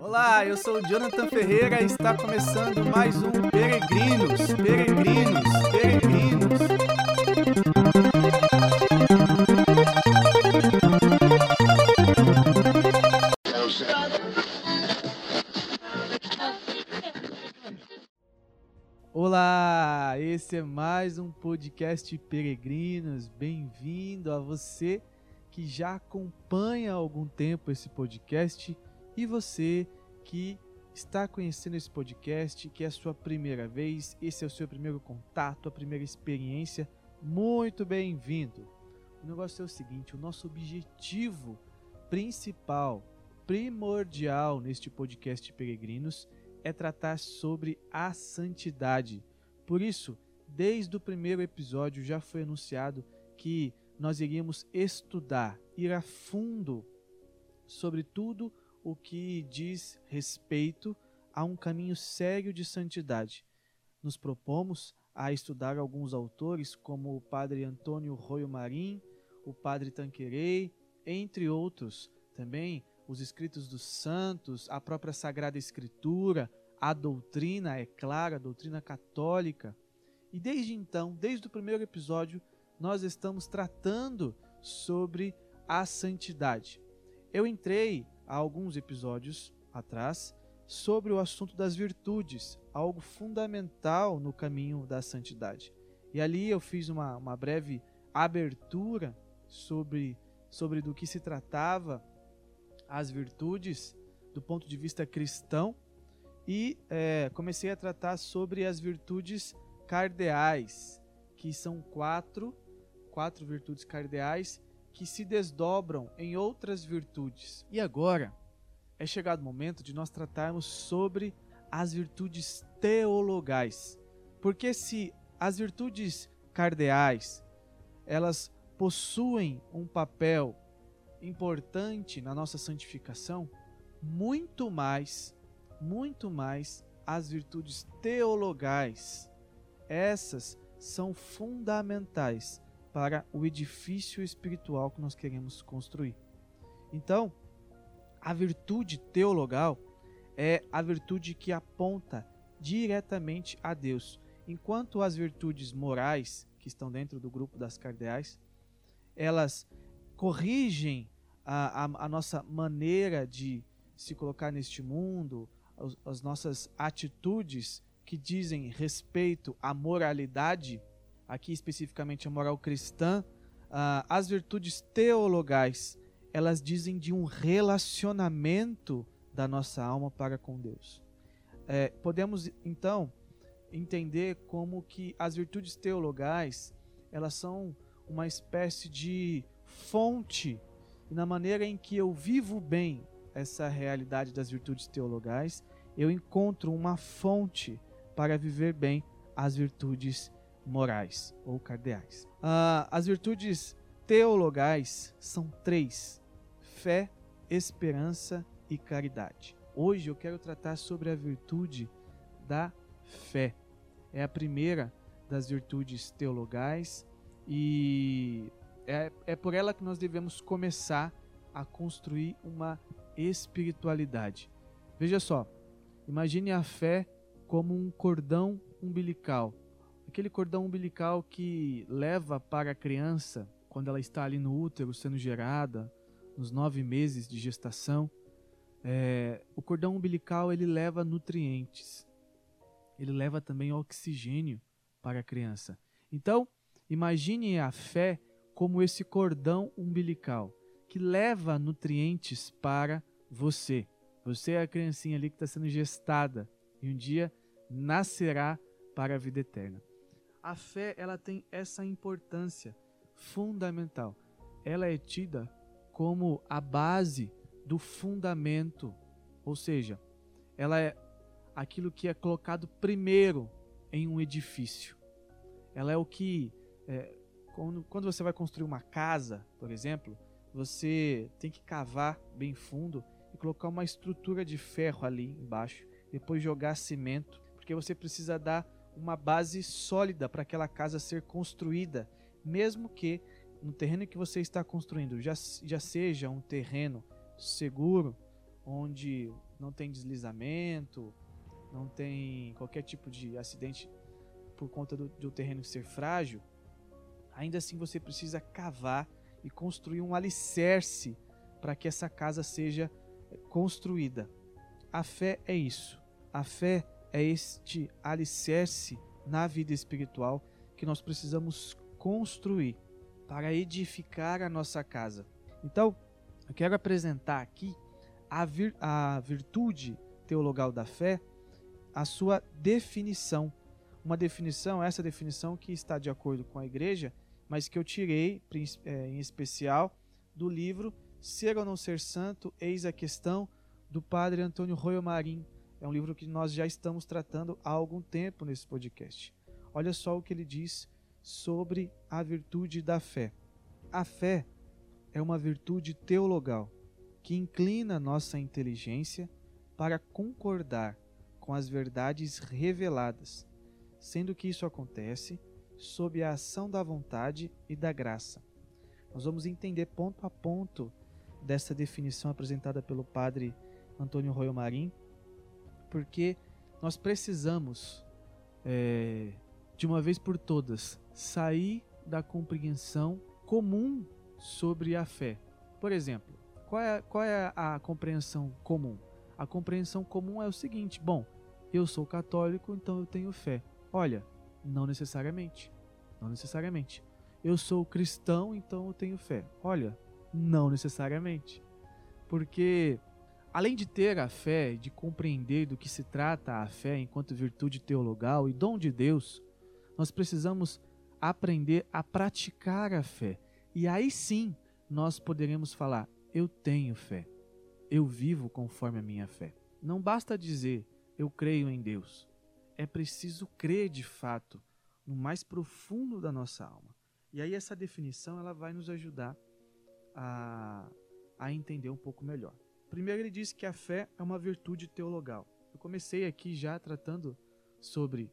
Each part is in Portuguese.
Olá, eu sou o Jonathan Ferreira e está começando mais um Peregrinos, Peregrinos, Peregrinos. Olá, esse é mais um podcast Peregrinos. Bem-vindo a você que já acompanha há algum tempo esse podcast e você que está conhecendo esse podcast, que é a sua primeira vez, esse é o seu primeiro contato, a primeira experiência, muito bem-vindo. O negócio é o seguinte: o nosso objetivo principal, primordial neste podcast Peregrinos é tratar sobre a santidade. Por isso, desde o primeiro episódio já foi anunciado que nós iríamos estudar, ir a fundo sobre tudo o que diz respeito a um caminho sério de santidade. Nos propomos a estudar alguns autores, como o padre Antônio Royo Marim, o padre Tanquerei, entre outros. Também os escritos dos santos, a própria Sagrada Escritura, a doutrina, é clara, a doutrina católica. E desde então, desde o primeiro episódio, nós estamos tratando sobre a santidade. Eu entrei há alguns episódios atrás sobre o assunto das virtudes, algo fundamental no caminho da santidade. E ali eu fiz uma, uma breve abertura sobre, sobre do que se tratava as virtudes do ponto de vista cristão e é, comecei a tratar sobre as virtudes cardeais, que são quatro, quatro virtudes cardeais que se desdobram em outras virtudes. E agora é chegado o momento de nós tratarmos sobre as virtudes teologais. Porque se as virtudes cardeais, elas possuem um papel importante na nossa santificação, muito mais, muito mais as virtudes teologais. Essas são fundamentais para o edifício espiritual que nós queremos construir. Então, a virtude teologal é a virtude que aponta diretamente a Deus, enquanto as virtudes morais, que estão dentro do grupo das cardeais, elas corrigem a, a, a nossa maneira de se colocar neste mundo, as, as nossas atitudes que dizem respeito à moralidade, aqui especificamente a moral cristã, uh, as virtudes teologais, elas dizem de um relacionamento da nossa alma para com Deus. É, podemos então entender como que as virtudes teologais elas são uma espécie de fonte na maneira em que eu vivo bem essa realidade das virtudes teologais, eu encontro uma fonte para viver bem as virtudes morais ou cardeais. Ah, as virtudes teologais são três: fé, esperança e caridade. Hoje eu quero tratar sobre a virtude da fé. É a primeira das virtudes teologais e é, é por ela que nós devemos começar a construir uma espiritualidade. Veja só, imagine a fé como um cordão umbilical. Aquele cordão umbilical que leva para a criança, quando ela está ali no útero sendo gerada, nos nove meses de gestação, é, o cordão umbilical ele leva nutrientes, ele leva também oxigênio para a criança. Então, imagine a fé como esse cordão umbilical que leva nutrientes para você. Você é a criancinha ali que está sendo gestada e um dia nascerá para a vida eterna. A fé ela tem essa importância fundamental. Ela é tida como a base do fundamento, ou seja, ela é aquilo que é colocado primeiro em um edifício. Ela é o que é, quando, quando você vai construir uma casa, por exemplo, você tem que cavar bem fundo e colocar uma estrutura de ferro ali embaixo, depois jogar cimento porque você precisa dar uma base sólida para aquela casa ser construída, mesmo que no terreno que você está construindo já, já seja um terreno seguro, onde não tem deslizamento, não tem qualquer tipo de acidente por conta do, do terreno ser frágil, ainda assim você precisa cavar e construir um alicerce para que essa casa seja construída. A fé é isso. A fé é este alicerce na vida espiritual que nós precisamos construir para edificar a nossa casa. Então, eu quero apresentar aqui a, vir, a virtude teologal da fé, a sua definição. Uma definição, essa definição que está de acordo com a igreja, mas que eu tirei é, em especial do livro Ser ou Não Ser Santo, Eis a Questão, do padre Antônio Royo Marim. É um livro que nós já estamos tratando há algum tempo nesse podcast. Olha só o que ele diz sobre a virtude da fé. A fé é uma virtude teologal que inclina nossa inteligência para concordar com as verdades reveladas, sendo que isso acontece sob a ação da vontade e da graça. Nós vamos entender ponto a ponto dessa definição apresentada pelo padre Antônio Royo Marim, porque nós precisamos, é, de uma vez por todas, sair da compreensão comum sobre a fé. Por exemplo, qual é, qual é a compreensão comum? A compreensão comum é o seguinte: bom, eu sou católico, então eu tenho fé. Olha, não necessariamente. Não necessariamente. Eu sou cristão, então eu tenho fé. Olha, não necessariamente. Porque além de ter a fé, de compreender do que se trata a fé enquanto virtude teologal e dom de Deus, nós precisamos aprender a praticar a fé. E aí sim nós poderemos falar: eu tenho fé. Eu vivo conforme a minha fé. Não basta dizer eu creio em Deus. É preciso crer de fato no mais profundo da nossa alma. E aí essa definição ela vai nos ajudar a, a entender um pouco melhor. Primeiro ele diz que a fé é uma virtude teologal. Eu comecei aqui já tratando sobre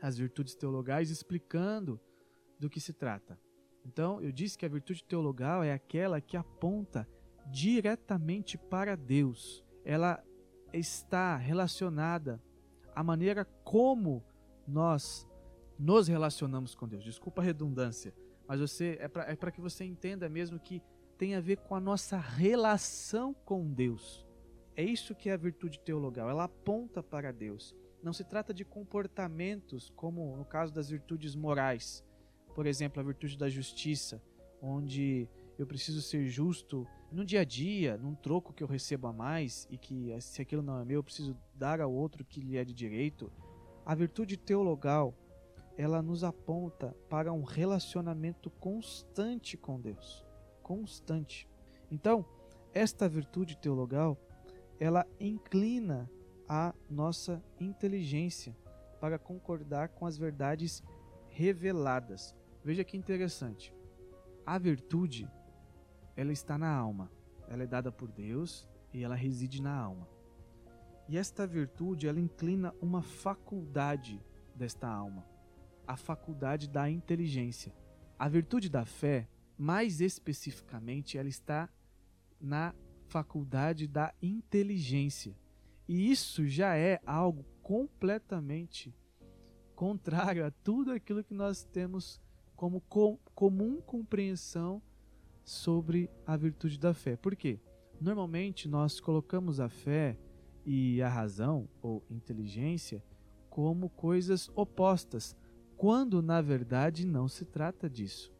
as virtudes teologais, explicando do que se trata. Então, eu disse que a virtude teologal é aquela que aponta diretamente para Deus. Ela está relacionada à maneira como nós nos relacionamos com Deus. Desculpa a redundância, mas você é para é que você entenda mesmo que tem a ver com a nossa relação com Deus. É isso que é a virtude teologal. Ela aponta para Deus. Não se trata de comportamentos, como no caso das virtudes morais. Por exemplo, a virtude da justiça, onde eu preciso ser justo no dia a dia, num troco que eu recebo a mais e que se aquilo não é meu, eu preciso dar ao outro que lhe é de direito. A virtude teologal, ela nos aponta para um relacionamento constante com Deus, constante. Então, esta virtude teologal, ela inclina a nossa inteligência para concordar com as verdades reveladas. Veja que interessante. A virtude ela está na alma. Ela é dada por Deus e ela reside na alma. E esta virtude, ela inclina uma faculdade desta alma, a faculdade da inteligência. A virtude da fé, mais especificamente, ela está na faculdade da inteligência. E isso já é algo completamente contrário a tudo aquilo que nós temos como com, comum compreensão sobre a virtude da fé. Por quê? Normalmente nós colocamos a fé e a razão ou inteligência como coisas opostas, quando na verdade não se trata disso.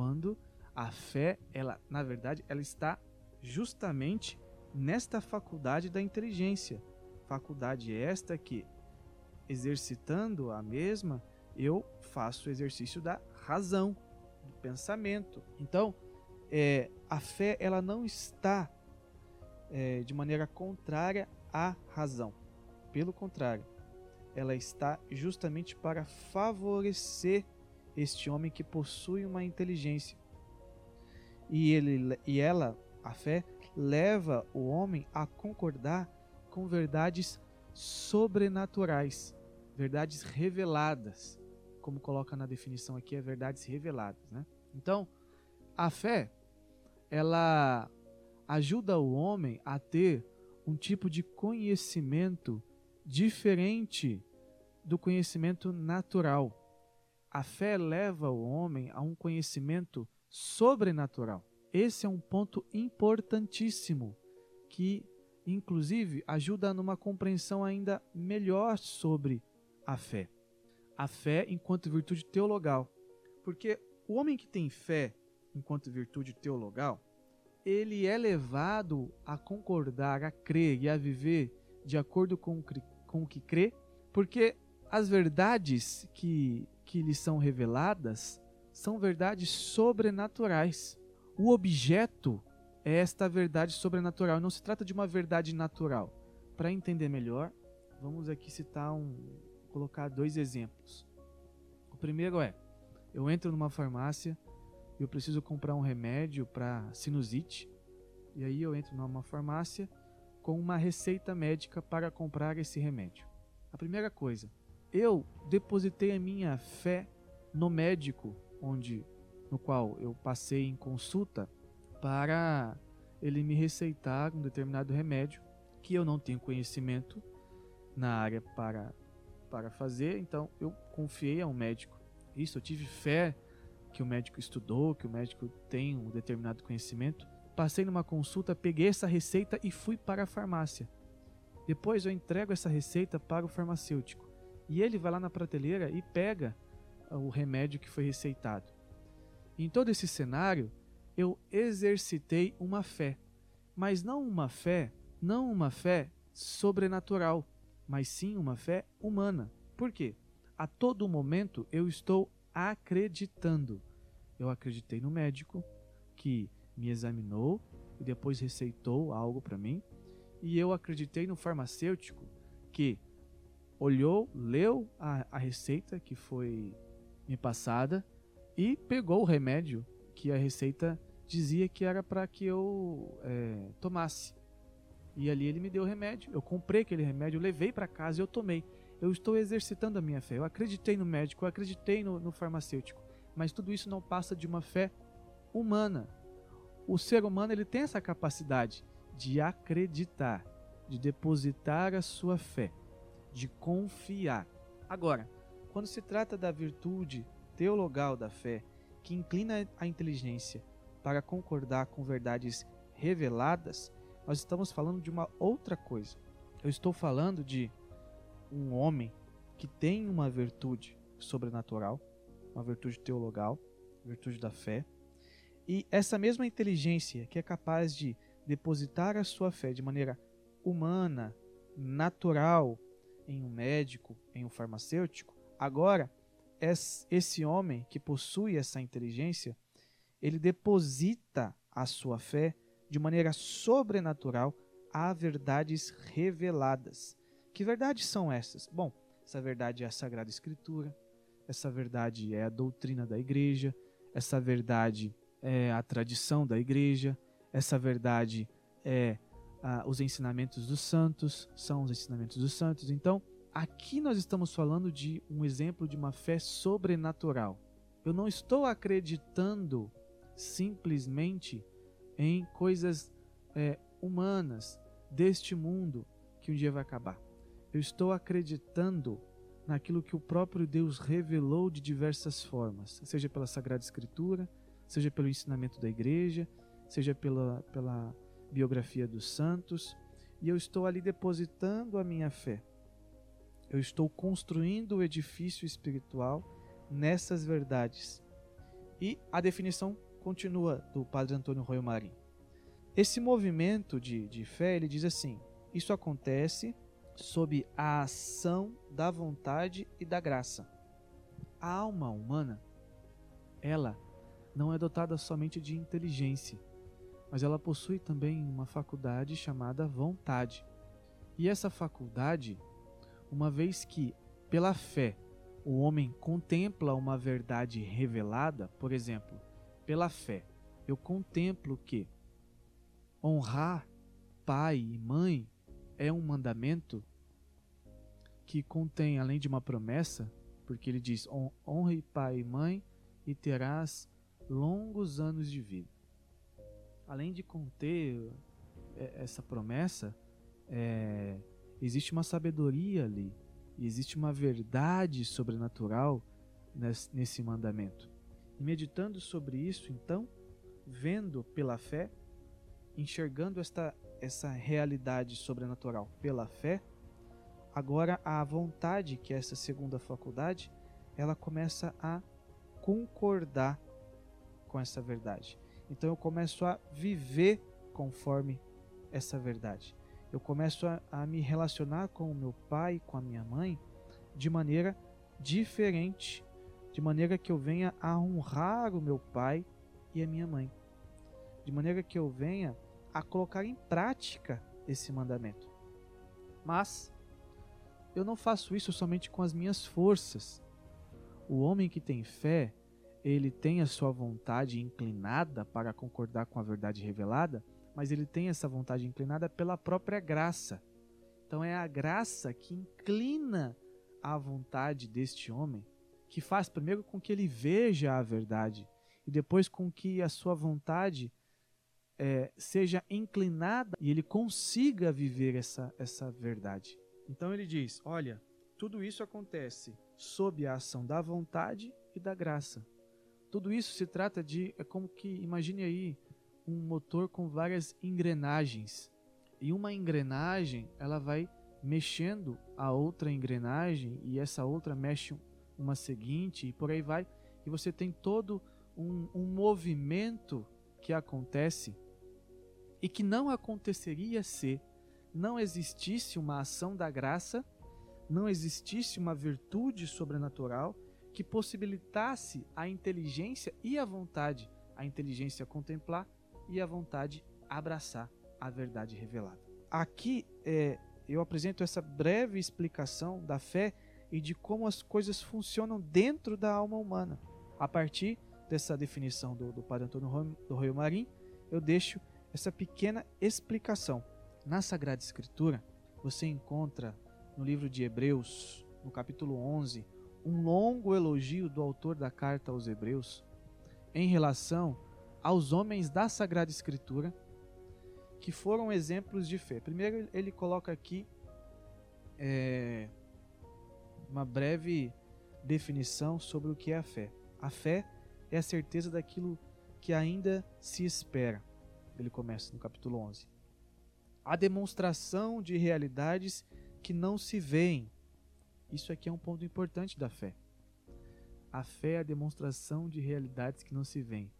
Quando a fé, ela na verdade, ela está justamente nesta faculdade da inteligência. Faculdade esta que exercitando a mesma, eu faço o exercício da razão, do pensamento. Então, é, a fé ela não está é, de maneira contrária à razão. Pelo contrário, ela está justamente para favorecer este homem que possui uma inteligência. E, ele, e ela, a fé, leva o homem a concordar com verdades sobrenaturais, verdades reveladas, como coloca na definição aqui, é verdades reveladas, né? Então, a fé ela ajuda o homem a ter um tipo de conhecimento diferente do conhecimento natural. A fé leva o homem a um conhecimento sobrenatural. Esse é um ponto importantíssimo que, inclusive, ajuda numa compreensão ainda melhor sobre a fé. A fé enquanto virtude teologal. Porque o homem que tem fé enquanto virtude teologal, ele é levado a concordar, a crer e a viver de acordo com, o que crê, porque as verdades que, que lhe são reveladas são verdades sobrenaturais. O objeto é esta verdade sobrenatural. Não se trata de uma verdade natural. Para entender melhor, vamos aqui citar um, colocar dois exemplos. O primeiro é: eu entro numa farmácia eu preciso comprar um remédio para sinusite. E aí eu entro numa farmácia com uma receita médica para comprar esse remédio. A primeira coisa, eu depositei a minha fé no médico onde no qual eu passei em consulta para ele me receitar um determinado remédio que eu não tenho conhecimento na área para para fazer, então eu confiei a um médico. Isso, eu tive fé que o médico estudou, que o médico tem um determinado conhecimento. Passei numa consulta, peguei essa receita e fui para a farmácia. Depois eu entrego essa receita para o farmacêutico e ele vai lá na prateleira e pega o remédio que foi receitado. Em todo esse cenário, eu exercitei uma fé, mas não uma fé, não uma fé sobrenatural, mas sim uma fé humana. Por quê? A todo momento eu estou acreditando. Eu acreditei no médico que me examinou e depois receitou algo para mim, e eu acreditei no farmacêutico que olhou, leu a, a receita que foi me passada e pegou o remédio que a receita dizia que era para que eu é, tomasse. E ali ele me deu o remédio, eu comprei aquele remédio, levei para casa e eu tomei eu estou exercitando a minha fé. Eu acreditei no médico, eu acreditei no, no farmacêutico, mas tudo isso não passa de uma fé humana. O ser humano ele tem essa capacidade de acreditar, de depositar a sua fé, de confiar. Agora, quando se trata da virtude teologal da fé, que inclina a inteligência para concordar com verdades reveladas, nós estamos falando de uma outra coisa. Eu estou falando de um homem que tem uma virtude sobrenatural, uma virtude teologal, virtude da fé, e essa mesma inteligência que é capaz de depositar a sua fé de maneira humana, natural, em um médico, em um farmacêutico, agora esse homem que possui essa inteligência, ele deposita a sua fé de maneira sobrenatural a verdades reveladas. Que verdades são essas? Bom, essa verdade é a Sagrada Escritura, essa verdade é a doutrina da igreja, essa verdade é a tradição da igreja, essa verdade é ah, os ensinamentos dos santos, são os ensinamentos dos santos. Então, aqui nós estamos falando de um exemplo de uma fé sobrenatural. Eu não estou acreditando simplesmente em coisas é, humanas deste mundo que um dia vai acabar. Eu estou acreditando naquilo que o próprio Deus revelou de diversas formas, seja pela Sagrada Escritura, seja pelo ensinamento da igreja, seja pela, pela biografia dos santos, e eu estou ali depositando a minha fé. Eu estou construindo o edifício espiritual nessas verdades. E a definição continua do Padre Antônio Royo Marim. Esse movimento de, de fé, ele diz assim: isso acontece sob a ação da vontade e da graça. A alma humana, ela não é dotada somente de inteligência, mas ela possui também uma faculdade chamada vontade. E essa faculdade, uma vez que, pela fé, o homem contempla uma verdade revelada, por exemplo, pela fé, eu contemplo que honrar pai e mãe é um mandamento que contém, além de uma promessa, porque ele diz: honre pai e mãe e terás longos anos de vida. Além de conter é, essa promessa, é, existe uma sabedoria ali, existe uma verdade sobrenatural nesse, nesse mandamento. E meditando sobre isso, então, vendo pela fé, enxergando esta, essa realidade sobrenatural pela fé, agora a vontade, que é essa segunda faculdade, ela começa a concordar com essa verdade. Então eu começo a viver conforme essa verdade. Eu começo a, a me relacionar com o meu pai, com a minha mãe, de maneira diferente, de maneira que eu venha a honrar o meu pai e a minha mãe, de maneira que eu venha a colocar em prática esse mandamento. Mas eu não faço isso somente com as minhas forças. O homem que tem fé, ele tem a sua vontade inclinada para concordar com a verdade revelada, mas ele tem essa vontade inclinada pela própria graça. Então é a graça que inclina a vontade deste homem, que faz primeiro com que ele veja a verdade e depois com que a sua vontade é, seja inclinada e ele consiga viver essa, essa verdade. Então ele diz: olha, tudo isso acontece sob a ação da vontade e da graça. Tudo isso se trata de, é como que, imagine aí, um motor com várias engrenagens. E uma engrenagem, ela vai mexendo a outra engrenagem e essa outra mexe uma seguinte e por aí vai. E você tem todo um, um movimento que acontece e que não aconteceria se não existisse uma ação da graça, não existisse uma virtude sobrenatural que possibilitasse a inteligência e a vontade, a inteligência contemplar e a vontade abraçar a verdade revelada. Aqui é, eu apresento essa breve explicação da fé e de como as coisas funcionam dentro da alma humana. A partir dessa definição do, do Padre Antônio do Royo Marim, eu deixo essa pequena explicação. Na Sagrada Escritura, você encontra no livro de Hebreus, no capítulo 11, um longo elogio do autor da carta aos Hebreus em relação aos homens da Sagrada Escritura que foram exemplos de fé. Primeiro, ele coloca aqui é, uma breve definição sobre o que é a fé. A fé é a certeza daquilo que ainda se espera. Ele começa no capítulo 11. A demonstração de realidades que não se veem. Isso aqui é um ponto importante da fé. A fé é a demonstração de realidades que não se veem.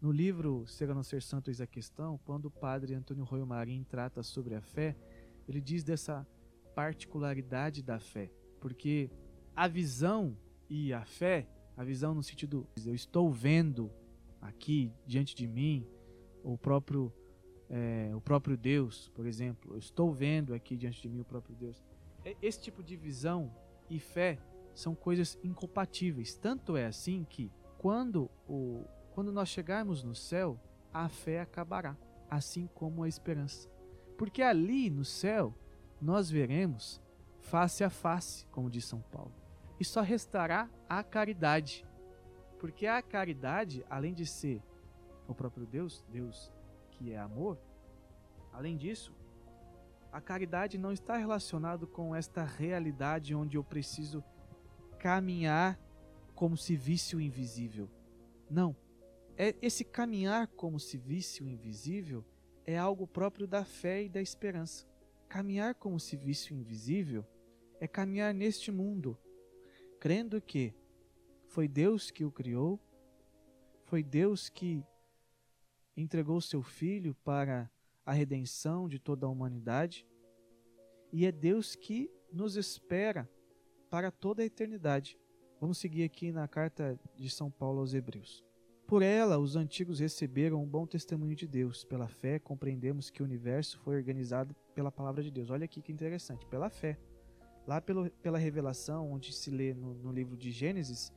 No livro Ser a Não Ser Santo Eis a Questão, quando o padre Antônio Royo Marim trata sobre a fé, ele diz dessa particularidade da fé, porque a visão e a fé, a visão no sentido eu estou vendo aqui diante de mim o próprio é, o próprio Deus, por exemplo, eu estou vendo aqui diante de mim o próprio Deus. Esse tipo de visão e fé são coisas incompatíveis. Tanto é assim que quando o quando nós chegarmos no céu, a fé acabará, assim como a esperança. Porque ali no céu nós veremos face a face, como diz São Paulo. E só restará a caridade. Porque a caridade, além de ser o próprio Deus, Deus que é amor, além disso, a caridade não está relacionado com esta realidade onde eu preciso caminhar como se visse o invisível. Não é esse caminhar como se visse o invisível é algo próprio da fé e da esperança. Caminhar como se visse o invisível é caminhar neste mundo, crendo que foi Deus que o criou, foi Deus que entregou seu filho para a redenção de toda a humanidade, e é Deus que nos espera para toda a eternidade. Vamos seguir aqui na carta de São Paulo aos Hebreus. Por ela, os antigos receberam um bom testemunho de Deus. Pela fé, compreendemos que o universo foi organizado pela palavra de Deus. Olha aqui que interessante, pela fé. Lá pelo, pela revelação, onde se lê no, no livro de Gênesis,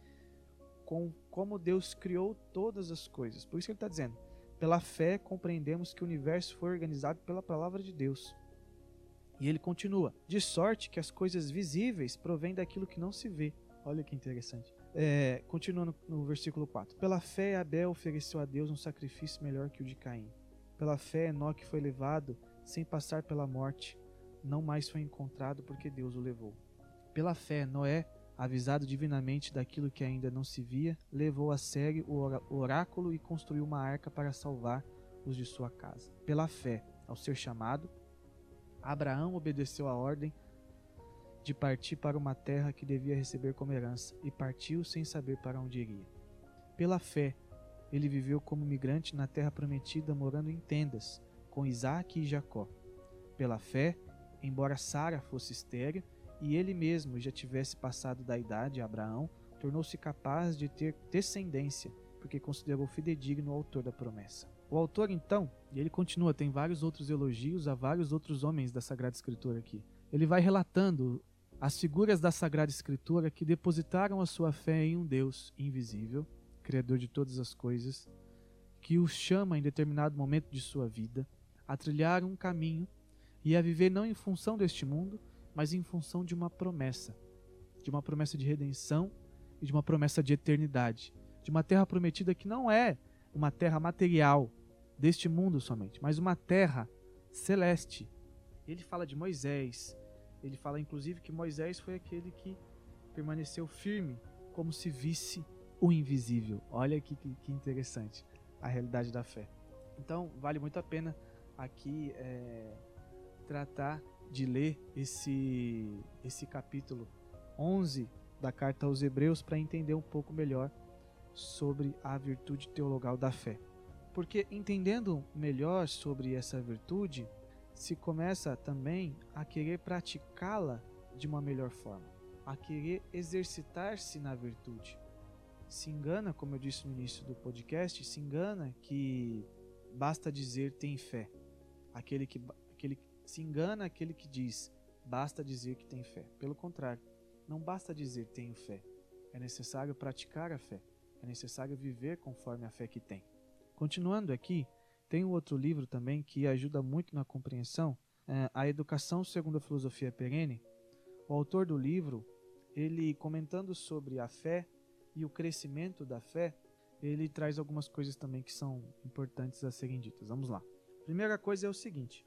com como Deus criou todas as coisas. Por isso que ele está dizendo, pela fé compreendemos que o universo foi organizado pela palavra de Deus. E ele continua, de sorte que as coisas visíveis provêm daquilo que não se vê. Olha que interessante. É, continuando no versículo 4. Pela fé, Abel ofereceu a Deus um sacrifício melhor que o de Caim. Pela fé, Enoque foi levado sem passar pela morte, não mais foi encontrado porque Deus o levou. Pela fé, Noé, avisado divinamente daquilo que ainda não se via, levou a sério o oráculo e construiu uma arca para salvar os de sua casa. Pela fé, ao ser chamado, Abraão obedeceu a ordem de partir para uma terra que devia receber como herança e partiu sem saber para onde iria. Pela fé, ele viveu como migrante na terra prometida, morando em tendas, com Isaac e Jacó. Pela fé, embora Sara fosse estéril e ele mesmo já tivesse passado da idade, Abraão tornou-se capaz de ter descendência, porque considerou fidedigno o autor da promessa. O autor, então, e ele continua, tem vários outros elogios a vários outros homens da Sagrada Escritura aqui. Ele vai relatando as figuras da Sagrada Escritura que depositaram a sua fé em um Deus invisível, Criador de todas as coisas, que os chama em determinado momento de sua vida a trilhar um caminho e a viver não em função deste mundo, mas em função de uma promessa, de uma promessa de redenção e de uma promessa de eternidade, de uma terra prometida que não é uma terra material deste mundo somente, mas uma terra celeste. Ele fala de Moisés, ele fala inclusive que Moisés foi aquele que permaneceu firme, como se visse o invisível. Olha que, que, interessante a realidade da fé. Então, vale muito a pena aqui é, tratar de ler esse, esse capítulo 11 da carta aos Hebreus para entender um pouco melhor sobre a virtude teologal da fé. Porque entendendo melhor sobre essa virtude, se começa também a querer praticá-la de uma melhor forma, a querer exercitar-se na virtude. Se engana, como eu disse no início do podcast, se engana que basta dizer tem fé. Aquele que, se engana aquele que diz basta dizer que tem fé. Pelo contrário, não basta dizer tenho fé. É necessário praticar a fé. É necessário viver conforme a fé que tem. Continuando aqui, tem um outro livro também que ajuda muito na compreensão, é A Educação segundo a Filosofia Perene. O autor do livro, ele comentando sobre a fé e o crescimento da fé, ele traz algumas coisas também que são importantes a serem ditas. Vamos lá. Primeira coisa é o seguinte: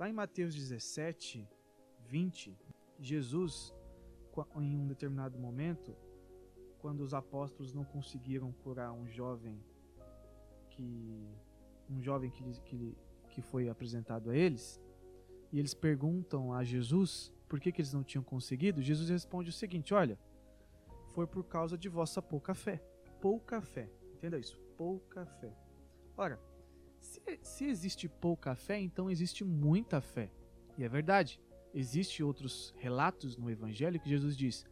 lá em Mateus 17, 20, Jesus, em um determinado momento, quando os apóstolos não conseguiram curar um jovem que um jovem que, que, que foi apresentado a eles, e eles perguntam a Jesus por que, que eles não tinham conseguido, Jesus responde o seguinte: Olha, foi por causa de vossa pouca fé. Pouca fé. Entenda isso, pouca fé. Ora, se, se existe pouca fé, então existe muita fé. E é verdade. Existem outros relatos no Evangelho que Jesus diz: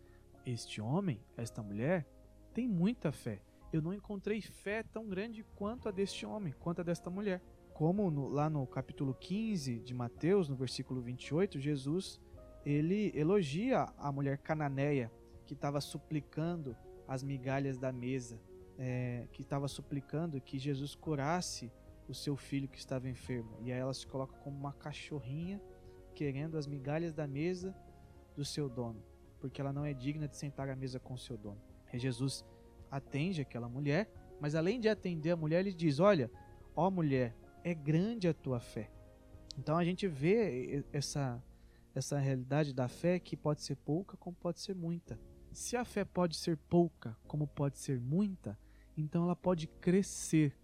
Este homem, esta mulher, tem muita fé. Eu não encontrei fé tão grande quanto a deste homem, quanto a desta mulher. Como no, lá no capítulo 15 de Mateus, no versículo 28, Jesus ele elogia a mulher cananeia que estava suplicando as migalhas da mesa, é, que estava suplicando que Jesus curasse o seu filho que estava enfermo. E aí ela se coloca como uma cachorrinha querendo as migalhas da mesa do seu dono, porque ela não é digna de sentar à mesa com seu dono. E Jesus atende aquela mulher, mas além de atender a mulher, ele diz: Olha, ó mulher, é grande a tua fé. Então a gente vê essa, essa realidade da fé que pode ser pouca como pode ser muita. Se a fé pode ser pouca como pode ser muita, então ela pode crescer.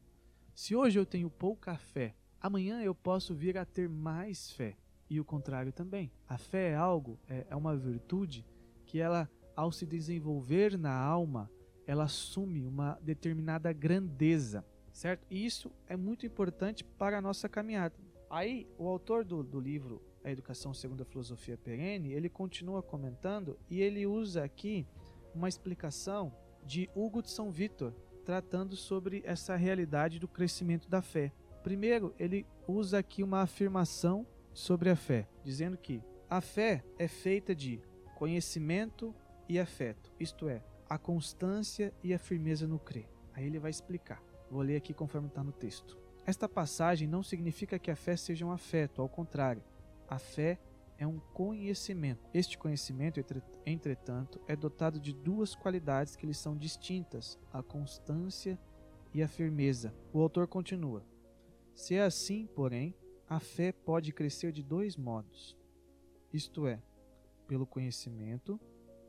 Se hoje eu tenho pouca fé, amanhã eu posso vir a ter mais fé. E o contrário também. A fé é algo, é, é uma virtude que ela, ao se desenvolver na alma, ela assume uma determinada grandeza, certo? E isso é muito importante para a nossa caminhada. Aí, o autor do, do livro A Educação Segundo a Filosofia Perene, ele continua comentando e ele usa aqui uma explicação de Hugo de São Vitor, tratando sobre essa realidade do crescimento da fé. Primeiro, ele usa aqui uma afirmação sobre a fé, dizendo que a fé é feita de conhecimento e afeto, isto é, a constância e a firmeza no crer. Aí ele vai explicar. Vou ler aqui conforme está no texto. Esta passagem não significa que a fé seja um afeto, ao contrário. A fé é um conhecimento. Este conhecimento, entretanto, é dotado de duas qualidades que lhe são distintas: a constância e a firmeza. O autor continua: Se é assim, porém, a fé pode crescer de dois modos. isto é, pelo conhecimento,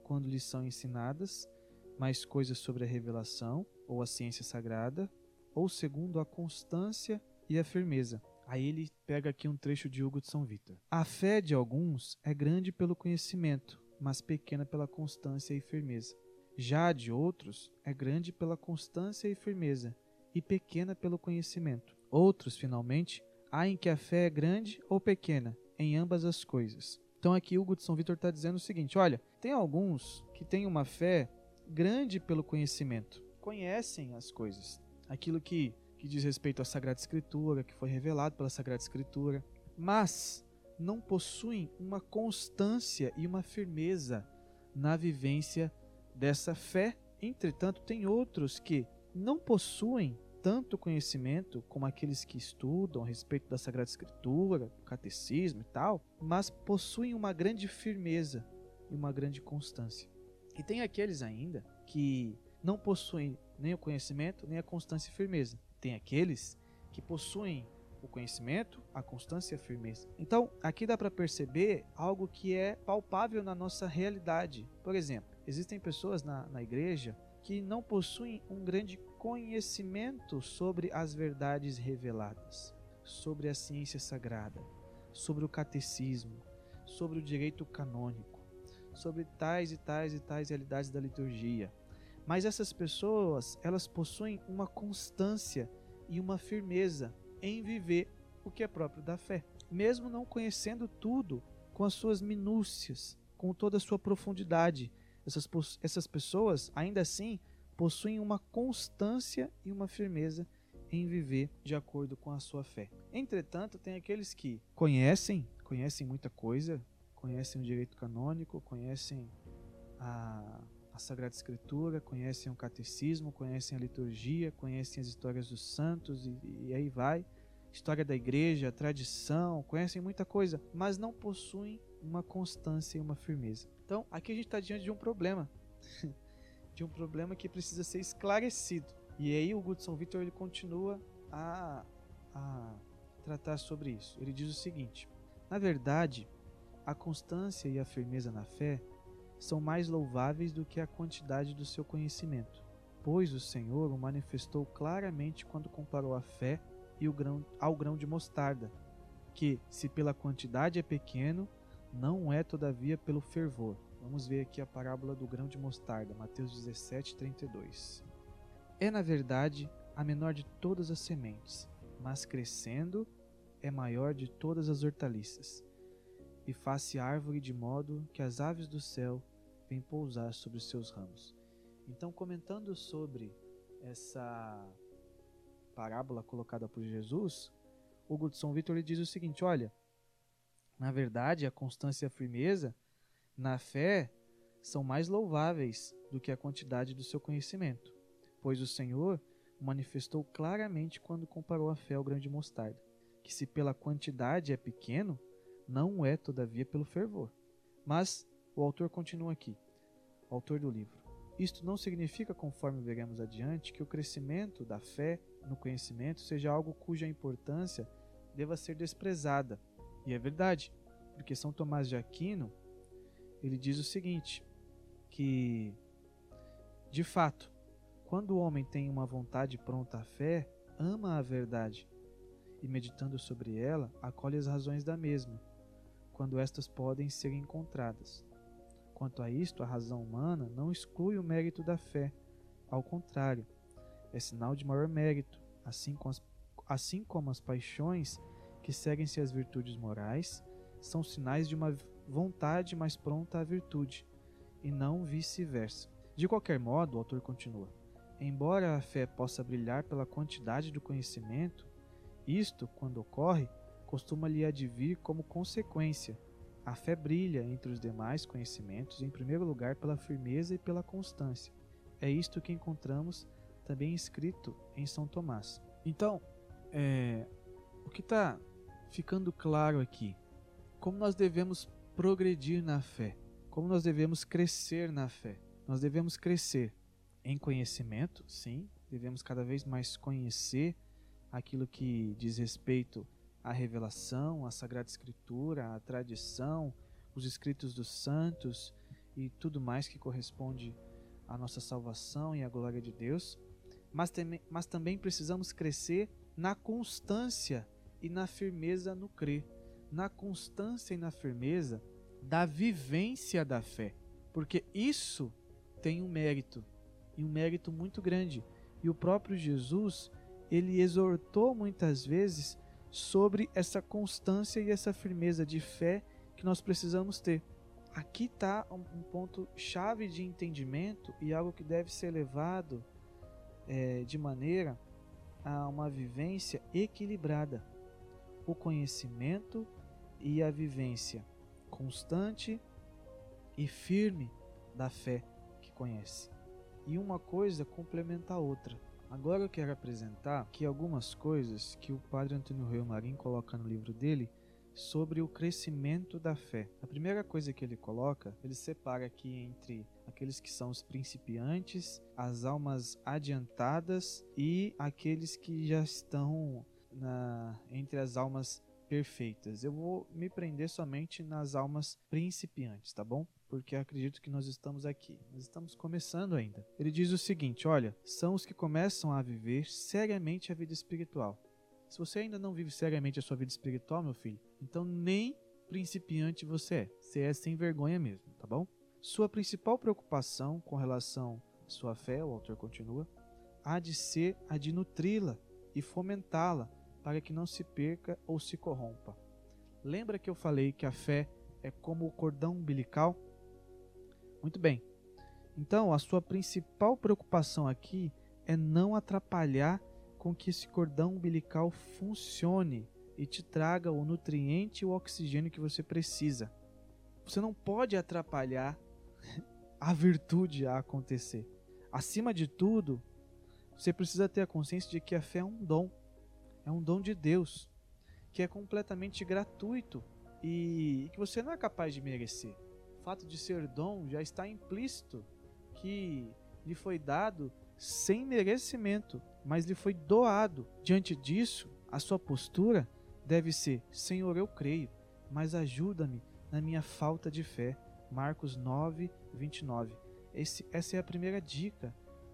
quando lhes são ensinadas mais coisas sobre a revelação ou a ciência sagrada, ou segundo a constância e a firmeza. Aí ele pega aqui um trecho de Hugo de São Vitor. A fé de alguns é grande pelo conhecimento, mas pequena pela constância e firmeza. Já a de outros é grande pela constância e firmeza, e pequena pelo conhecimento. Outros, finalmente, há em que a fé é grande ou pequena, em ambas as coisas. Então aqui Hugo de São Vitor está dizendo o seguinte: olha, tem alguns que têm uma fé grande pelo conhecimento, conhecem as coisas, aquilo que, que diz respeito à Sagrada Escritura, que foi revelado pela Sagrada Escritura, mas não possuem uma constância e uma firmeza na vivência dessa fé. Entretanto, tem outros que não possuem tanto conhecimento como aqueles que estudam a respeito da Sagrada Escritura, do catecismo e tal, mas possuem uma grande firmeza e uma grande constância. E tem aqueles ainda que não possuem nem o conhecimento, nem a constância e firmeza. Tem aqueles que possuem o conhecimento, a constância e a firmeza. Então, aqui dá para perceber algo que é palpável na nossa realidade. Por exemplo, existem pessoas na, na igreja que não possuem um grande conhecimento sobre as verdades reveladas, sobre a ciência sagrada, sobre o catecismo, sobre o direito canônico, sobre tais e tais e tais realidades da liturgia. Mas essas pessoas, elas possuem uma constância e uma firmeza em viver o que é próprio da fé, mesmo não conhecendo tudo com as suas minúcias, com toda a sua profundidade essas, essas pessoas, ainda assim, possuem uma constância e uma firmeza em viver de acordo com a sua fé. Entretanto, tem aqueles que conhecem, conhecem muita coisa, conhecem o direito canônico, conhecem a, a Sagrada Escritura, conhecem o catecismo, conhecem a liturgia, conhecem as histórias dos santos e, e aí vai. História da igreja, tradição, conhecem muita coisa, mas não possuem uma constância e uma firmeza. Então, aqui a gente está diante de um problema. de um problema que precisa ser esclarecido. E aí o Goodson Victor ele continua a, a tratar sobre isso. Ele diz o seguinte: Na verdade, a constância e a firmeza na fé são mais louváveis do que a quantidade do seu conhecimento, pois o Senhor o manifestou claramente quando comparou a fé e o grão, ao grão de mostarda, que, se pela quantidade é pequeno, não é todavia pelo fervor. Vamos ver aqui a parábola do grão de mostarda, Mateus 17, 32. É, na verdade, a menor de todas as sementes, mas crescendo é maior de todas as hortaliças, e faz-se árvore de modo que as aves do céu vêm pousar sobre os seus ramos. Então, comentando sobre essa parábola colocada por Jesus, o Gudson Vitor diz o seguinte: olha, na verdade, a constância e a firmeza na fé são mais louváveis do que a quantidade do seu conhecimento, pois o Senhor manifestou claramente quando comparou a fé ao grão de mostarda, que se pela quantidade é pequeno, não é todavia pelo fervor. Mas o autor continua aqui, autor do livro. Isto não significa, conforme veremos adiante, que o crescimento da fé no conhecimento seja algo cuja importância deva ser desprezada e é verdade, porque São Tomás de Aquino, ele diz o seguinte, que de fato, quando o homem tem uma vontade pronta à fé, ama a verdade e meditando sobre ela, acolhe as razões da mesma, quando estas podem ser encontradas. Quanto a isto, a razão humana não exclui o mérito da fé, ao contrário, é sinal de maior mérito, assim como as, assim como as paixões que seguem-se as virtudes morais são sinais de uma vontade mais pronta à virtude, e não vice-versa. De qualquer modo, o autor continua: embora a fé possa brilhar pela quantidade do conhecimento, isto, quando ocorre, costuma lhe advir como consequência. A fé brilha entre os demais conhecimentos, em primeiro lugar, pela firmeza e pela constância. É isto que encontramos também escrito em São Tomás. Então, é, o que está ficando claro aqui como nós devemos progredir na fé, como nós devemos crescer na fé. Nós devemos crescer em conhecimento, sim, devemos cada vez mais conhecer aquilo que diz respeito à revelação, à Sagrada Escritura, à tradição, os escritos dos santos e tudo mais que corresponde à nossa salvação e à glória de Deus, mas, tem, mas também precisamos crescer na constância e na firmeza no crer, na constância e na firmeza da vivência da fé, porque isso tem um mérito e um mérito muito grande. E o próprio Jesus, ele exortou muitas vezes sobre essa constância e essa firmeza de fé que nós precisamos ter. Aqui está um ponto chave de entendimento e algo que deve ser levado é, de maneira a uma vivência equilibrada. O conhecimento e a vivência constante e firme da fé que conhece. E uma coisa complementa a outra. Agora eu quero apresentar aqui algumas coisas que o padre Antônio Rio Marim coloca no livro dele sobre o crescimento da fé. A primeira coisa que ele coloca, ele separa aqui entre aqueles que são os principiantes, as almas adiantadas e aqueles que já estão na, entre as almas perfeitas. Eu vou me prender somente nas almas principiantes, tá bom? Porque acredito que nós estamos aqui. Nós estamos começando ainda. Ele diz o seguinte: olha, são os que começam a viver seriamente a vida espiritual. Se você ainda não vive seriamente a sua vida espiritual, meu filho, então nem principiante você é. Você é sem vergonha mesmo, tá bom? Sua principal preocupação com relação à sua fé, o autor continua, há de ser a de nutri-la e fomentá-la para que não se perca ou se corrompa. Lembra que eu falei que a fé é como o cordão umbilical? Muito bem. Então, a sua principal preocupação aqui é não atrapalhar com que esse cordão umbilical funcione e te traga o nutriente e o oxigênio que você precisa. Você não pode atrapalhar a virtude a acontecer. Acima de tudo, você precisa ter a consciência de que a fé é um dom. É um dom de Deus, que é completamente gratuito e que você não é capaz de merecer. O fato de ser dom já está implícito que lhe foi dado sem merecimento mas lhe foi doado. Diante disso, a sua postura deve ser: Senhor, eu creio, mas ajuda-me na minha falta de fé. Marcos 9, 29. Esse, essa é a primeira dica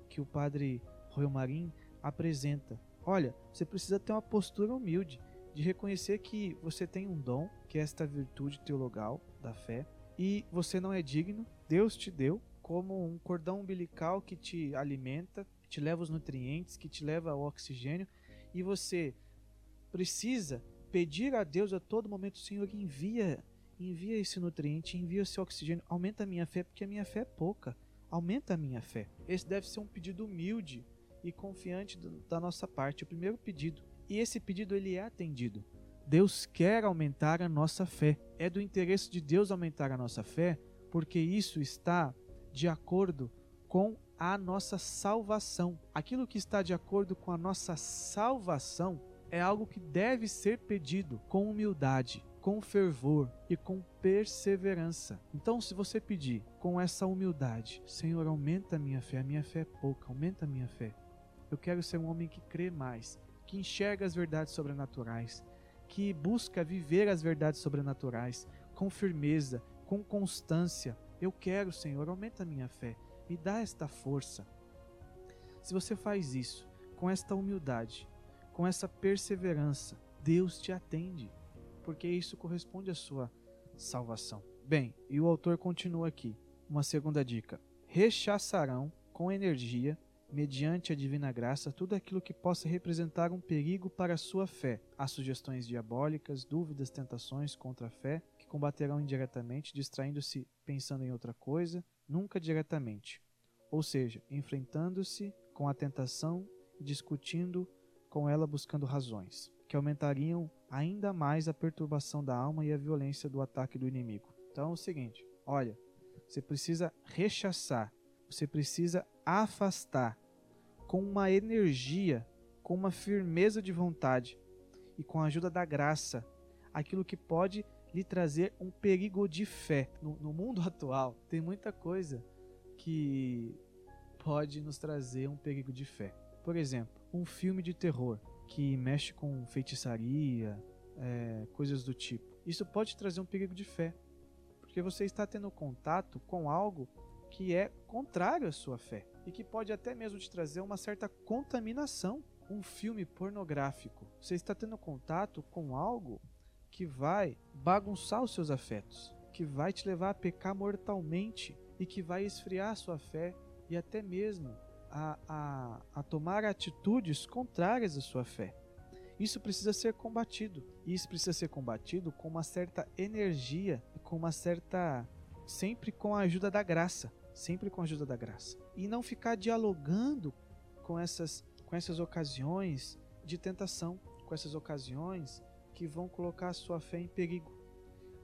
que o padre Royal Marim apresenta. Olha, você precisa ter uma postura humilde, de reconhecer que você tem um dom, que é esta virtude teologal da fé, e você não é digno, Deus te deu como um cordão umbilical que te alimenta, te leva os nutrientes, que te leva ao oxigênio, e você precisa pedir a Deus a todo momento, Senhor, envia, envia esse nutriente, envia esse oxigênio, aumenta a minha fé, porque a minha fé é pouca, aumenta a minha fé. Esse deve ser um pedido humilde e confiante da nossa parte, o primeiro pedido. E esse pedido ele é atendido. Deus quer aumentar a nossa fé. É do interesse de Deus aumentar a nossa fé, porque isso está de acordo com a nossa salvação. Aquilo que está de acordo com a nossa salvação é algo que deve ser pedido com humildade, com fervor e com perseverança. Então, se você pedir com essa humildade, Senhor, aumenta a minha fé, a minha fé é pouca, aumenta a minha fé. Eu quero ser um homem que crê mais, que enxerga as verdades sobrenaturais, que busca viver as verdades sobrenaturais com firmeza, com constância. Eu quero, Senhor, aumenta a minha fé me dá esta força. Se você faz isso com esta humildade, com essa perseverança, Deus te atende, porque isso corresponde à sua salvação. Bem, e o autor continua aqui. Uma segunda dica: rechaçarão com energia, mediante a divina graça, tudo aquilo que possa representar um perigo para a sua fé. As sugestões diabólicas, dúvidas, tentações contra a fé, que combaterão indiretamente, distraindo-se pensando em outra coisa, nunca diretamente, ou seja, enfrentando-se com a tentação e discutindo com ela buscando razões, que aumentariam ainda mais a perturbação da alma e a violência do ataque do inimigo. Então é o seguinte: olha, você precisa rechaçar, você precisa afastar com uma energia, com uma firmeza de vontade e com a ajuda da graça aquilo que pode lhe trazer um perigo de fé. No, no mundo atual, tem muita coisa que pode nos trazer um perigo de fé. Por exemplo, um filme de terror que mexe com feitiçaria, é, coisas do tipo. Isso pode trazer um perigo de fé. Porque você está tendo contato com algo que é contrário à sua fé e que pode até mesmo te trazer uma certa contaminação. Um filme pornográfico. Você está tendo contato com algo que vai bagunçar os seus afetos, que vai te levar a pecar mortalmente e que vai esfriar a sua fé e até mesmo a, a, a tomar atitudes contrárias à sua fé. Isso precisa ser combatido. E isso precisa ser combatido com uma certa energia com uma certa. sempre com a ajuda da graça. Sempre com a ajuda da graça. E não ficar dialogando com essas, com essas ocasiões de tentação, com essas ocasiões que vão colocar a sua fé em perigo.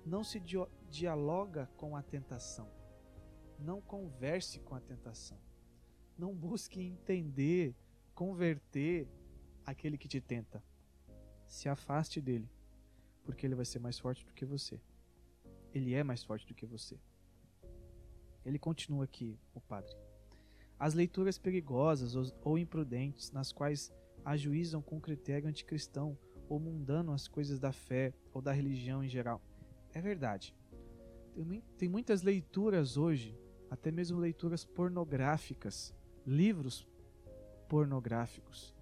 Não se dialoga com a tentação. Não converse com a tentação. Não busque entender, converter aquele que te tenta se afaste dele, porque ele vai ser mais forte do que você. Ele é mais forte do que você. Ele continua aqui, o padre. As leituras perigosas ou imprudentes, nas quais ajuizam com critério anticristão ou mundano as coisas da fé ou da religião em geral. É verdade. Tem muitas leituras hoje, até mesmo leituras pornográficas, livros pornográficos,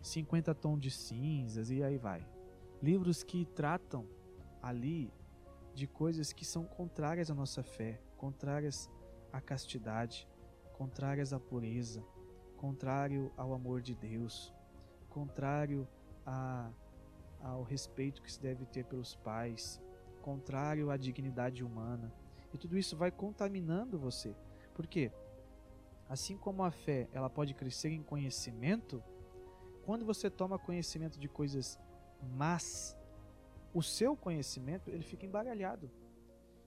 50 tons de cinzas e aí vai. Livros que tratam ali de coisas que são contrárias à nossa fé, contrárias à castidade, contrárias à pureza, contrário ao amor de Deus, contrário a, ao respeito que se deve ter pelos pais, contrário à dignidade humana. E tudo isso vai contaminando você. Por quê? Assim como a fé ela pode crescer em conhecimento, quando você toma conhecimento de coisas más, o seu conhecimento ele fica embaralhado.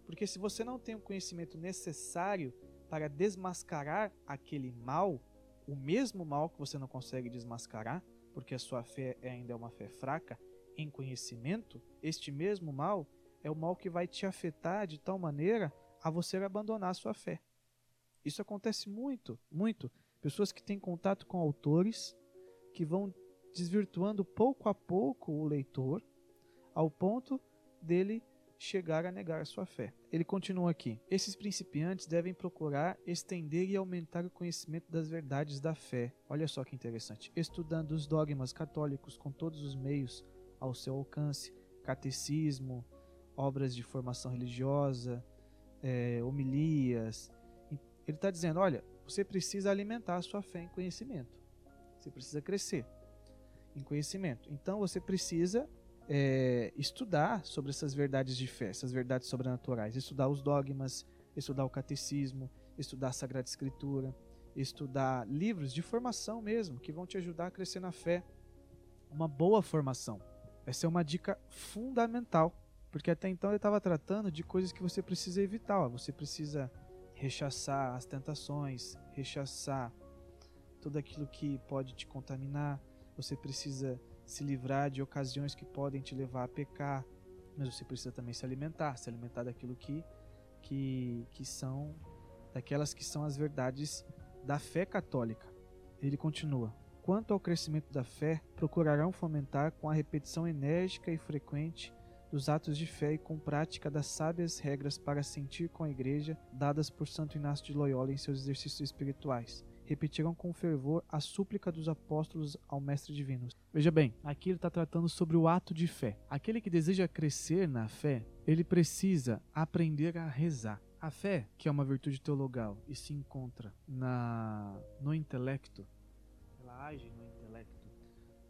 Porque se você não tem o conhecimento necessário para desmascarar aquele mal, o mesmo mal que você não consegue desmascarar, porque a sua fé ainda é uma fé fraca em conhecimento, este mesmo mal é o mal que vai te afetar de tal maneira a você abandonar a sua fé. Isso acontece muito, muito. Pessoas que têm contato com autores que vão desvirtuando pouco a pouco o leitor, ao ponto dele chegar a negar a sua fé. Ele continua aqui: Esses principiantes devem procurar estender e aumentar o conhecimento das verdades da fé. Olha só que interessante. Estudando os dogmas católicos com todos os meios ao seu alcance, catecismo, obras de formação religiosa, é, homilias. Ele está dizendo: olha, você precisa alimentar a sua fé em conhecimento. Você precisa crescer em conhecimento. Então você precisa é, estudar sobre essas verdades de fé, essas verdades sobrenaturais, estudar os dogmas, estudar o catecismo, estudar a Sagrada Escritura, estudar livros de formação mesmo, que vão te ajudar a crescer na fé. Uma boa formação. Essa é uma dica fundamental, porque até então eu estava tratando de coisas que você precisa evitar. Ó. Você precisa rechaçar as tentações, rechaçar tudo aquilo que pode te contaminar. Você precisa se livrar de ocasiões que podem te levar a pecar, mas você precisa também se alimentar, se alimentar daquilo que que, que são daquelas que são as verdades da fé católica. Ele continua: Quanto ao crescimento da fé, procurarão fomentar com a repetição enérgica e frequente dos atos de fé e com prática das sábias regras para sentir com a igreja dadas por Santo Inácio de Loyola em seus exercícios espirituais repetiram com fervor a súplica dos apóstolos ao Mestre Divino. Veja bem, aqui ele está tratando sobre o ato de fé. Aquele que deseja crescer na fé, ele precisa aprender a rezar. A fé, que é uma virtude teologal e se encontra na no intelecto, ela age no intelecto.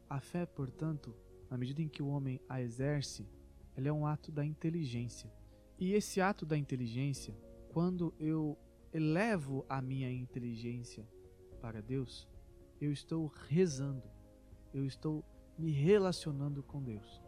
A fé, portanto, na medida em que o homem a exerce, ela é um ato da inteligência. E esse ato da inteligência, quando eu elevo a minha inteligência para Deus, eu estou rezando, eu estou me relacionando com Deus.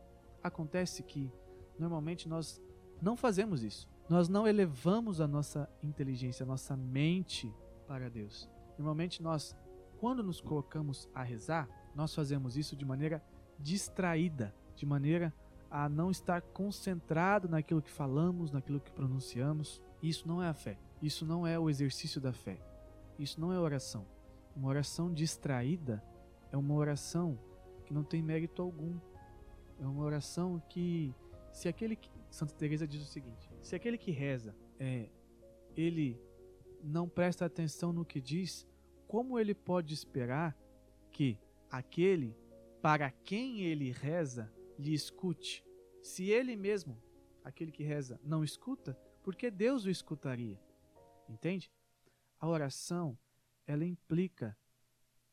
Acontece que normalmente nós não fazemos isso. Nós não elevamos a nossa inteligência, a nossa mente para Deus. Normalmente nós, quando nos colocamos a rezar, nós fazemos isso de maneira distraída, de maneira a não estar concentrado naquilo que falamos, naquilo que pronunciamos. Isso não é a fé. Isso não é o exercício da fé. Isso não é oração. Uma oração distraída é uma oração que não tem mérito algum. É uma oração que, se aquele que Santa Teresa diz o seguinte: Se aquele que reza, é, ele não presta atenção no que diz, como ele pode esperar que aquele para quem ele reza lhe escute? Se ele mesmo, aquele que reza, não escuta, por que Deus o escutaria? Entende? A oração, ela implica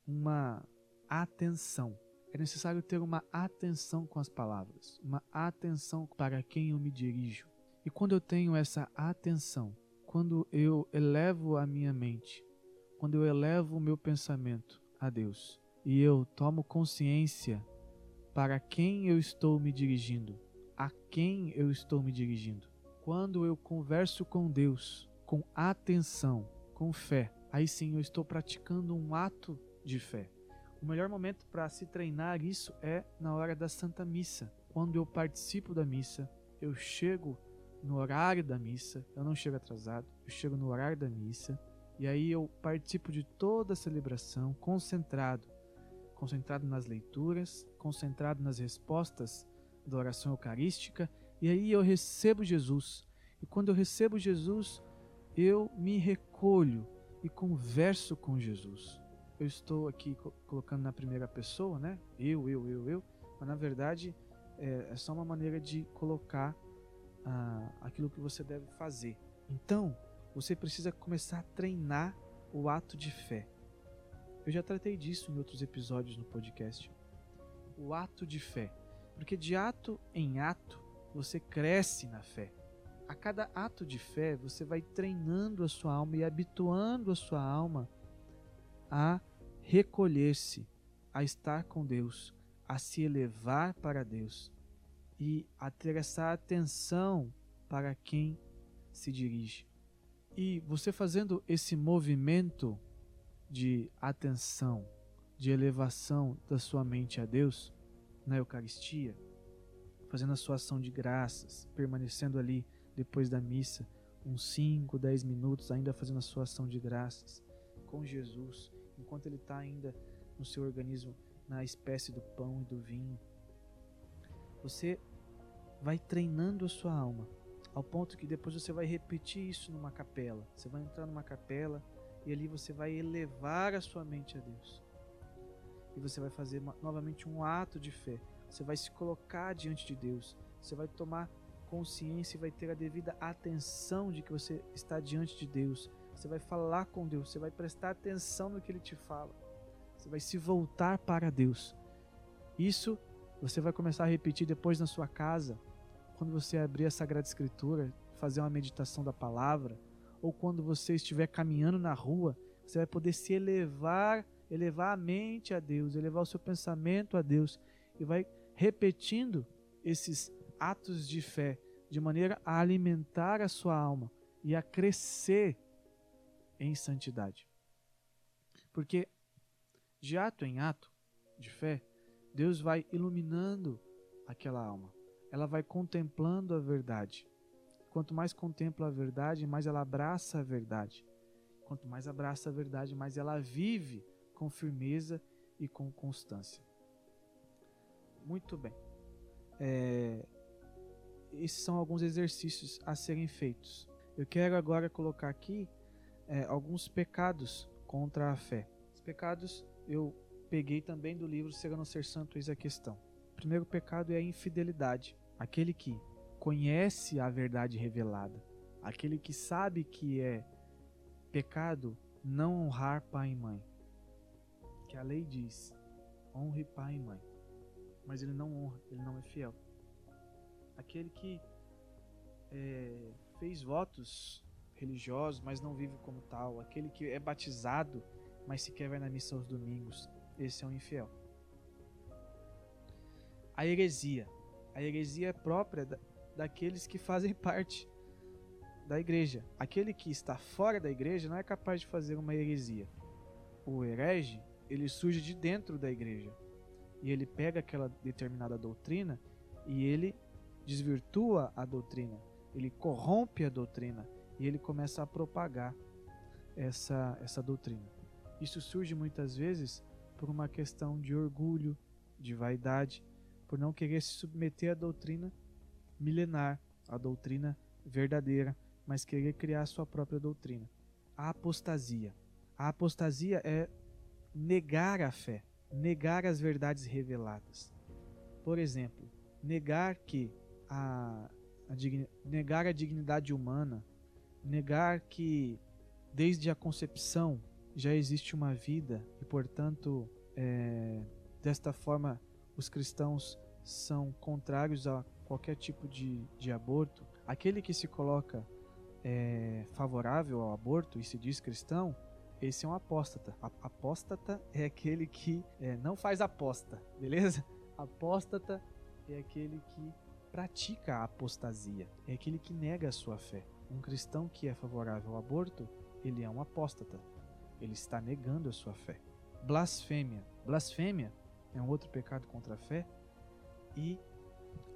uma atenção. É necessário ter uma atenção com as palavras, uma atenção para quem eu me dirijo. E quando eu tenho essa atenção, quando eu elevo a minha mente, quando eu elevo o meu pensamento a Deus e eu tomo consciência para quem eu estou me dirigindo, a quem eu estou me dirigindo. Quando eu converso com Deus com atenção, com fé, aí sim eu estou praticando um ato de fé. O melhor momento para se treinar isso é na hora da Santa Missa. Quando eu participo da missa, eu chego no horário da missa, eu não chego atrasado, eu chego no horário da missa, e aí eu participo de toda a celebração concentrado, concentrado nas leituras, concentrado nas respostas da oração eucarística, e aí eu recebo Jesus. E quando eu recebo Jesus, eu me recolho e converso com Jesus. Eu estou aqui colocando na primeira pessoa, né? Eu, eu, eu, eu, mas na verdade é, é só uma maneira de colocar ah, aquilo que você deve fazer. Então, você precisa começar a treinar o ato de fé. Eu já tratei disso em outros episódios no podcast. O ato de fé. Porque de ato em ato você cresce na fé. A cada ato de fé você vai treinando a sua alma e habituando a sua alma a recolher-se, a estar com Deus, a se elevar para Deus e a ter essa atenção para quem se dirige. E você fazendo esse movimento de atenção, de elevação da sua mente a Deus na Eucaristia, fazendo a sua ação de graças, permanecendo ali depois da missa, uns 5, 10 minutos, ainda fazendo a sua ação de graças com Jesus, enquanto ele está ainda no seu organismo, na espécie do pão e do vinho. Você vai treinando a sua alma, ao ponto que depois você vai repetir isso numa capela. Você vai entrar numa capela e ali você vai elevar a sua mente a Deus. E você vai fazer novamente um ato de fé. Você vai se colocar diante de Deus. Você vai tomar consciência e vai ter a devida atenção de que você está diante de Deus. Você vai falar com Deus, você vai prestar atenção no que ele te fala. Você vai se voltar para Deus. Isso você vai começar a repetir depois na sua casa, quando você abrir a Sagrada Escritura, fazer uma meditação da palavra, ou quando você estiver caminhando na rua, você vai poder se elevar, elevar a mente a Deus, elevar o seu pensamento a Deus e vai repetindo esses atos de fé, de maneira a alimentar a sua alma e a crescer em santidade. Porque de ato em ato de fé, Deus vai iluminando aquela alma. Ela vai contemplando a verdade. Quanto mais contempla a verdade, mais ela abraça a verdade. Quanto mais abraça a verdade, mais ela vive com firmeza e com constância. Muito bem. É, esses são alguns exercícios a serem feitos. Eu quero agora colocar aqui é, alguns pecados contra a fé. Os pecados eu peguei também do livro Ser ou Não Ser Santo, eis a questão. O primeiro pecado é a infidelidade. Aquele que conhece a verdade revelada, aquele que sabe que é pecado não honrar pai e mãe. Que a lei diz: honre pai e mãe. Mas ele não honra, ele não é fiel aquele que é, fez votos religiosos, mas não vive como tal, aquele que é batizado, mas sequer vai na missa aos domingos, esse é um infiel. A heresia. A heresia é própria da, daqueles que fazem parte da igreja. Aquele que está fora da igreja não é capaz de fazer uma heresia. O herege, ele surge de dentro da igreja. E ele pega aquela determinada doutrina e ele desvirtua a doutrina, ele corrompe a doutrina e ele começa a propagar essa, essa doutrina. Isso surge muitas vezes por uma questão de orgulho, de vaidade, por não querer se submeter à doutrina milenar, à doutrina verdadeira, mas querer criar a sua própria doutrina. A apostasia. A apostasia é negar a fé, negar as verdades reveladas. Por exemplo, negar que a, a negar a dignidade humana, negar que desde a concepção já existe uma vida e, portanto, é, desta forma os cristãos são contrários a qualquer tipo de, de aborto. Aquele que se coloca é, favorável ao aborto e se diz cristão, esse é um apóstata. A, apóstata é aquele que é, não faz aposta, beleza? Apóstata é aquele que pratica a apostasia, é aquele que nega a sua fé. Um cristão que é favorável ao aborto, ele é um apóstata. Ele está negando a sua fé. Blasfêmia. Blasfêmia é um outro pecado contra a fé e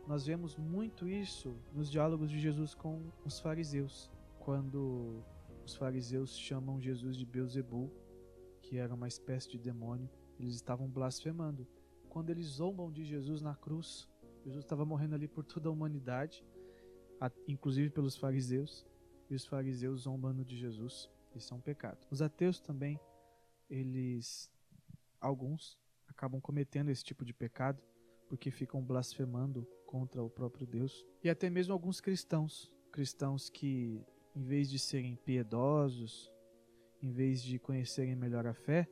nós vemos muito isso nos diálogos de Jesus com os fariseus, quando os fariseus chamam Jesus de Beuzebu, que era uma espécie de demônio, eles estavam blasfemando. Quando eles zombam de Jesus na cruz, Jesus estava morrendo ali por toda a humanidade, inclusive pelos fariseus, e os fariseus zombando de Jesus. Isso é um pecado. Os ateus também, eles, alguns, acabam cometendo esse tipo de pecado porque ficam blasfemando contra o próprio Deus. E até mesmo alguns cristãos, cristãos que, em vez de serem piedosos, em vez de conhecerem melhor a fé,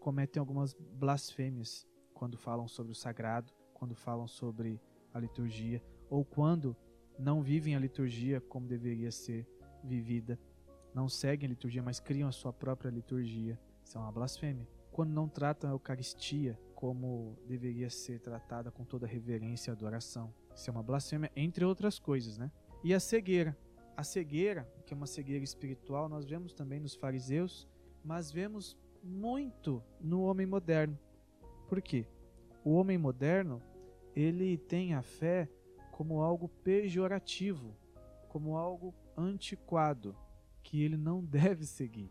cometem algumas blasfêmias quando falam sobre o sagrado, quando falam sobre a liturgia, ou quando não vivem a liturgia como deveria ser vivida. Não seguem a liturgia, mas criam a sua própria liturgia. Isso é uma blasfêmia. Quando não tratam a Eucaristia como deveria ser tratada com toda reverência e adoração. Isso é uma blasfêmia, entre outras coisas, né? E a cegueira. A cegueira, que é uma cegueira espiritual, nós vemos também nos fariseus, mas vemos muito no homem moderno. Por quê? O homem moderno, ele tem a fé como algo pejorativo, como algo antiquado, que ele não deve seguir.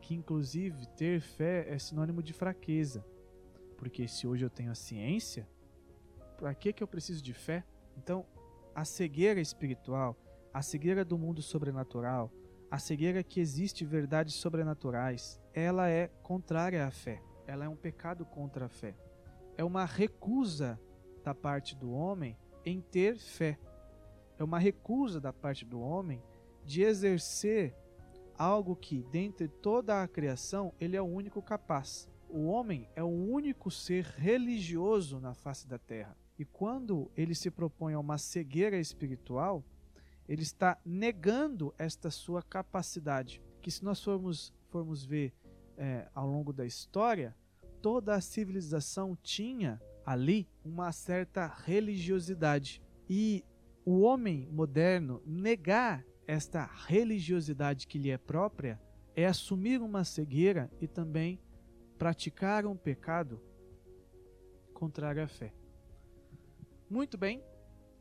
Que inclusive ter fé é sinônimo de fraqueza. Porque se hoje eu tenho a ciência, para que, que eu preciso de fé? Então, a cegueira espiritual, a cegueira do mundo sobrenatural, a cegueira que existe verdades sobrenaturais, ela é contrária à fé. Ela é um pecado contra a fé. É uma recusa da parte do homem em ter fé. É uma recusa da parte do homem de exercer algo que, dentre toda a criação, ele é o único capaz o homem é o único ser religioso na face da terra. E quando ele se propõe a uma cegueira espiritual, ele está negando esta sua capacidade. Que se nós formos, formos ver é, ao longo da história, toda a civilização tinha ali uma certa religiosidade. E o homem moderno negar esta religiosidade que lhe é própria é assumir uma cegueira e também praticar um pecado contrário à fé. Muito bem,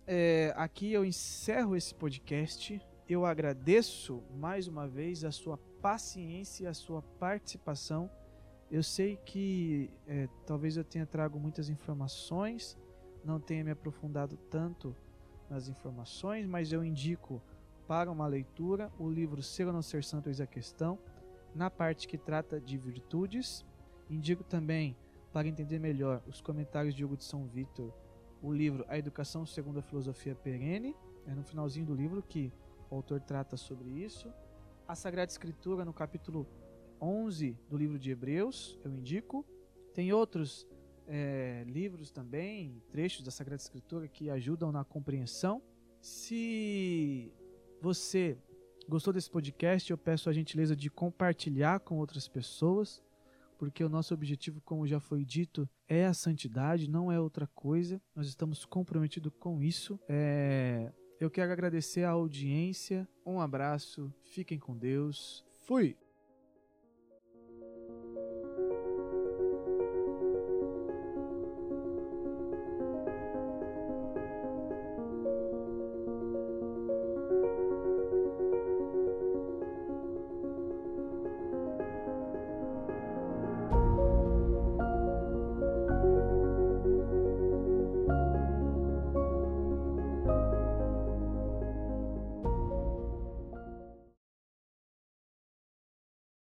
é, aqui eu encerro esse podcast. Eu agradeço mais uma vez a sua paciência, a sua participação. Eu sei que é, talvez eu tenha trago muitas informações, não tenha me aprofundado tanto nas informações, mas eu indico para uma leitura o livro Ser ou Não Ser Santo Eis a Questão, na parte que trata de virtudes Indico também, para entender melhor, os comentários de Hugo de São Vitor, o livro A Educação Segundo a Filosofia Perene, é no finalzinho do livro que o autor trata sobre isso. A Sagrada Escritura, no capítulo 11 do livro de Hebreus, eu indico. Tem outros é, livros também, trechos da Sagrada Escritura que ajudam na compreensão. Se você gostou desse podcast, eu peço a gentileza de compartilhar com outras pessoas porque o nosso objetivo, como já foi dito, é a santidade, não é outra coisa. Nós estamos comprometidos com isso. É... Eu quero agradecer a audiência. Um abraço, fiquem com Deus. Fui!